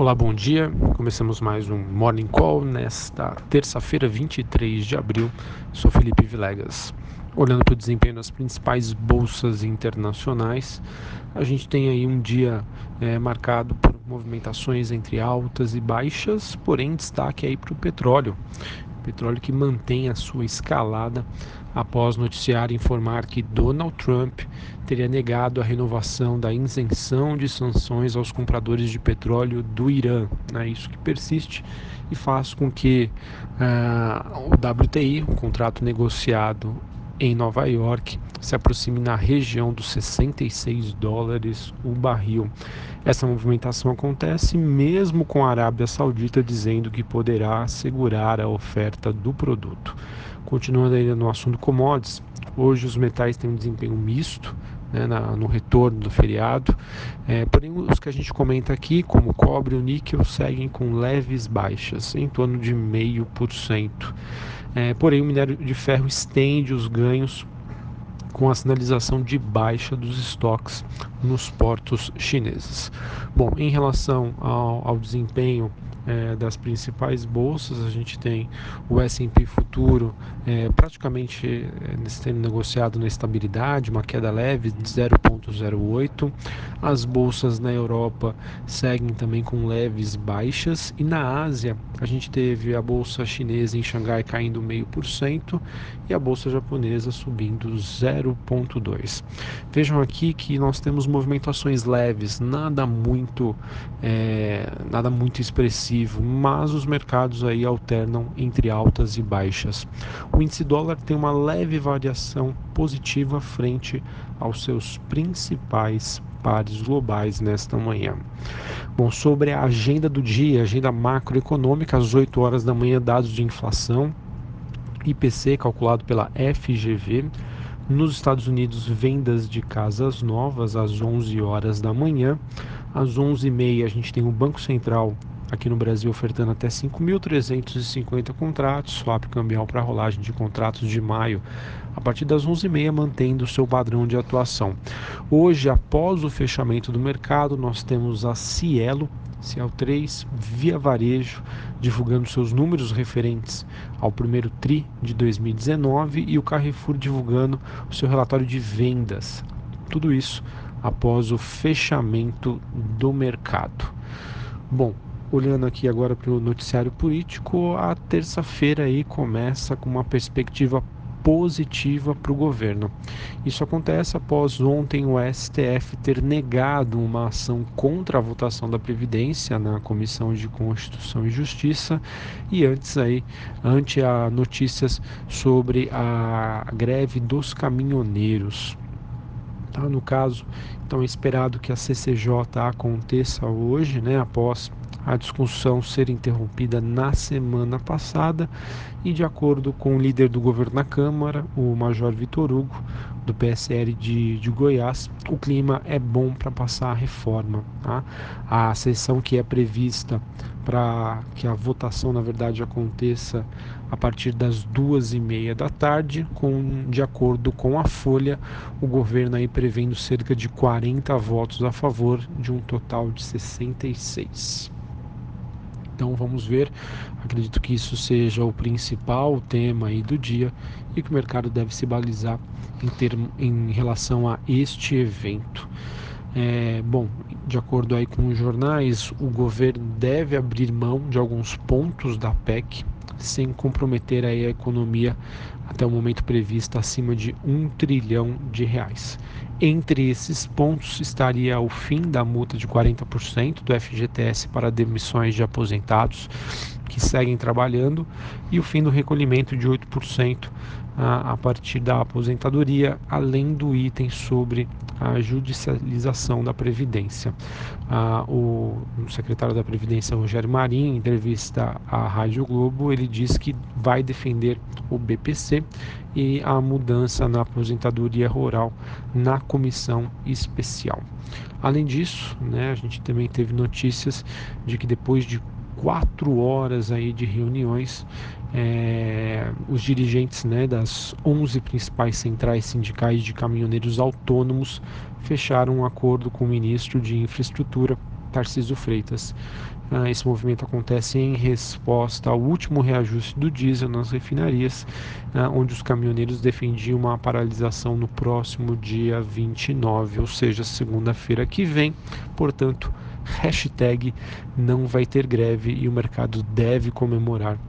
Olá, bom dia. Começamos mais um Morning Call nesta terça-feira, 23 de abril. Sou Felipe Vilegas. Olhando para o desempenho das principais bolsas internacionais, a gente tem aí um dia é, marcado por movimentações entre altas e baixas, porém destaque aí para o petróleo. Petróleo que mantém a sua escalada após noticiar informar que Donald Trump teria negado a renovação da isenção de sanções aos compradores de petróleo do Irã. Né? Isso que persiste e faz com que uh, o WTI, o contrato negociado em Nova York, se aproxime na região dos 66 dólares o barril. Essa movimentação acontece mesmo com a Arábia Saudita dizendo que poderá assegurar a oferta do produto. Continuando ainda no assunto commodities, hoje os metais têm um desempenho misto, né, na, no retorno do feriado. É, porém, os que a gente comenta aqui, como o cobre e o níquel, seguem com leves baixas, em torno de 0,5%. É, porém, o minério de ferro estende os ganhos com a sinalização de baixa dos estoques nos portos chineses. Bom, em relação ao, ao desempenho é, das principais bolsas, a gente tem o S&P futuro é, praticamente é, sendo negociado na estabilidade, uma queda leve de 0,08. As bolsas na Europa seguem também com leves baixas e na Ásia a gente teve a bolsa chinesa em Xangai caindo meio por cento e a bolsa japonesa subindo 0,2. Vejam aqui que nós temos movimentações leves, nada muito, é, nada muito expressivo, mas os mercados aí alternam entre altas e baixas. O índice dólar tem uma leve variação positiva frente aos seus principais pares globais nesta manhã. Bom, sobre a agenda do dia, agenda macroeconômica, às 8 horas da manhã, dados de inflação, IPC calculado pela FGV. Nos Estados Unidos, vendas de casas novas às 11 horas da manhã. Às 11h30, a gente tem o Banco Central aqui no Brasil ofertando até 5.350 contratos, swap cambial para rolagem de contratos de maio, a partir das 11h30, mantendo o seu padrão de atuação. Hoje, após o fechamento do mercado, nós temos a Cielo, Ciel 3, Via Varejo, divulgando seus números referentes ao primeiro TRI de 2019 e o Carrefour divulgando o seu relatório de vendas. Tudo isso após o fechamento do mercado. Bom, olhando aqui agora para o noticiário político, a terça-feira aí começa com uma perspectiva positiva para o governo. Isso acontece após ontem o STF ter negado uma ação contra a votação da Previdência na Comissão de Constituição e Justiça e antes aí, ante a notícias sobre a greve dos caminhoneiros. Tá? No caso, então é esperado que a CCJ aconteça hoje, né, após a discussão ser interrompida na semana passada e, de acordo com o líder do governo na Câmara, o Major Vitor Hugo, do PSL de, de Goiás, o clima é bom para passar a reforma. Tá? A sessão que é prevista para que a votação, na verdade, aconteça a partir das duas e meia da tarde, com, de acordo com a Folha, o governo aí prevendo cerca de 40 votos a favor de um total de 66. Então vamos ver. Acredito que isso seja o principal tema aí do dia e que o mercado deve se balizar em, termo, em relação a este evento. É, bom, de acordo aí com os jornais, o governo deve abrir mão de alguns pontos da PEC sem comprometer aí a economia até o momento previsto acima de um trilhão de reais. Entre esses pontos estaria o fim da multa de 40% do FGTS para demissões de aposentados que seguem trabalhando e o fim do recolhimento de 8% a, a partir da aposentadoria, além do item sobre a judicialização da Previdência. Ah, o, o, secretário da Previdência, Rogério Marinho, em entrevista à Rádio Globo, ele diz que vai defender o BPC e a mudança na aposentadoria rural na comissão especial. Além disso, né, a gente também teve notícias de que depois de quatro horas aí de reuniões, é, os dirigentes né, das 11 principais centrais sindicais de caminhoneiros autônomos fecharam um acordo com o ministro de Infraestrutura Tarcísio Freitas. Ah, esse movimento acontece em resposta ao último reajuste do diesel nas refinarias, ah, onde os caminhoneiros defendiam uma paralisação no próximo dia 29, ou seja, segunda-feira que vem. Portanto, hashtag não vai ter greve e o mercado deve comemorar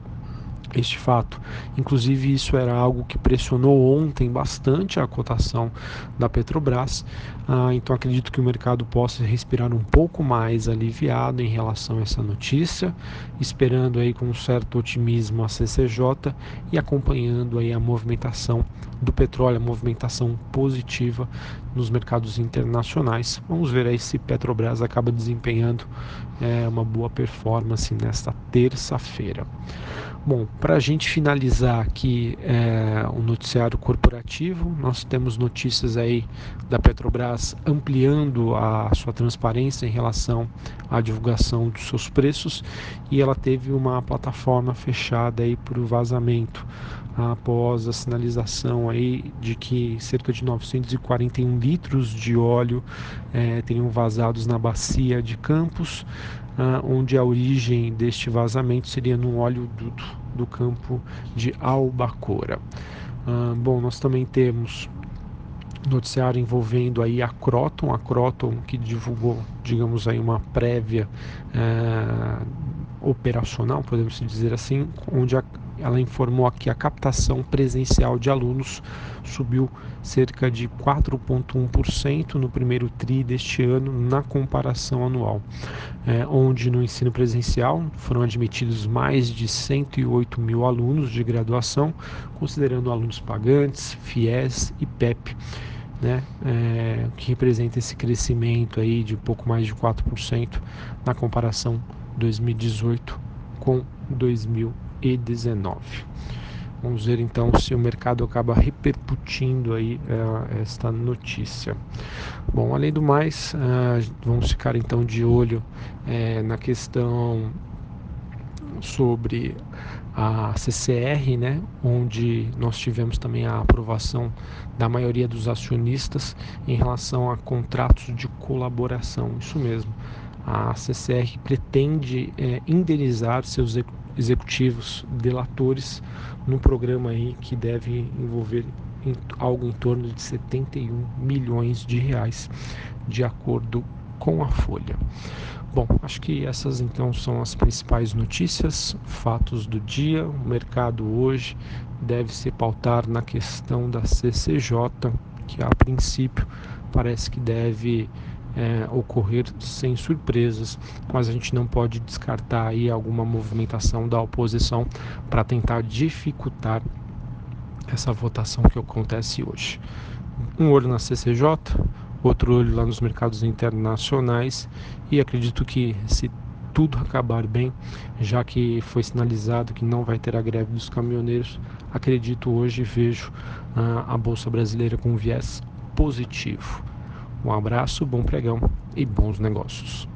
este fato. Inclusive, isso era algo que pressionou ontem bastante a cotação da Petrobras. Ah, então, acredito que o mercado possa respirar um pouco mais aliviado em relação a essa notícia, esperando aí com um certo otimismo a CCJ e acompanhando aí a movimentação do petróleo, a movimentação positiva nos mercados internacionais. Vamos ver aí se Petrobras acaba desempenhando é, uma boa performance nesta terça-feira. Bom, para a gente finalizar aqui é, o noticiário corporativo, nós temos notícias aí da Petrobras ampliando a sua transparência em relação à divulgação dos seus preços e ela teve uma plataforma fechada aí por vazamento após a sinalização aí de que cerca de 941 litros de óleo é, teriam vazados na bacia de Campos, ah, onde a origem deste vazamento seria no óleo do, campo de Albacora. Ah, bom, nós também temos noticiário envolvendo aí a Croton, a Croton que divulgou, digamos aí, uma prévia é, operacional, podemos dizer assim, onde a, ela informou que a captação presencial de alunos subiu cerca de 4,1% no primeiro TRI deste ano na comparação anual, é, onde no ensino presencial foram admitidos mais de 108 mil alunos de graduação, considerando alunos pagantes, FIES e PEP. Né, é, que representa esse crescimento aí de pouco mais de 4% na comparação 2018 com 2019. Vamos ver então se o mercado acaba repercutindo aí é, esta notícia. Bom, além do mais, é, vamos ficar então de olho é, na questão sobre a CCR, né, onde nós tivemos também a aprovação da maioria dos acionistas em relação a contratos de colaboração. Isso mesmo a CCR pretende é, indenizar seus executivos delatores num programa aí que deve envolver em, algo em torno de 71 milhões de reais, de acordo com a Folha. Bom, acho que essas então são as principais notícias, fatos do dia. O mercado hoje deve se pautar na questão da CCJ, que a princípio parece que deve é, ocorrer sem surpresas, mas a gente não pode descartar aí alguma movimentação da oposição para tentar dificultar essa votação que acontece hoje. Um olho na CCJ, outro olho lá nos mercados internacionais e acredito que se tudo acabar bem, já que foi sinalizado que não vai ter a greve dos caminhoneiros, acredito hoje vejo uh, a bolsa brasileira com viés positivo. Um abraço, bom pregão e bons negócios.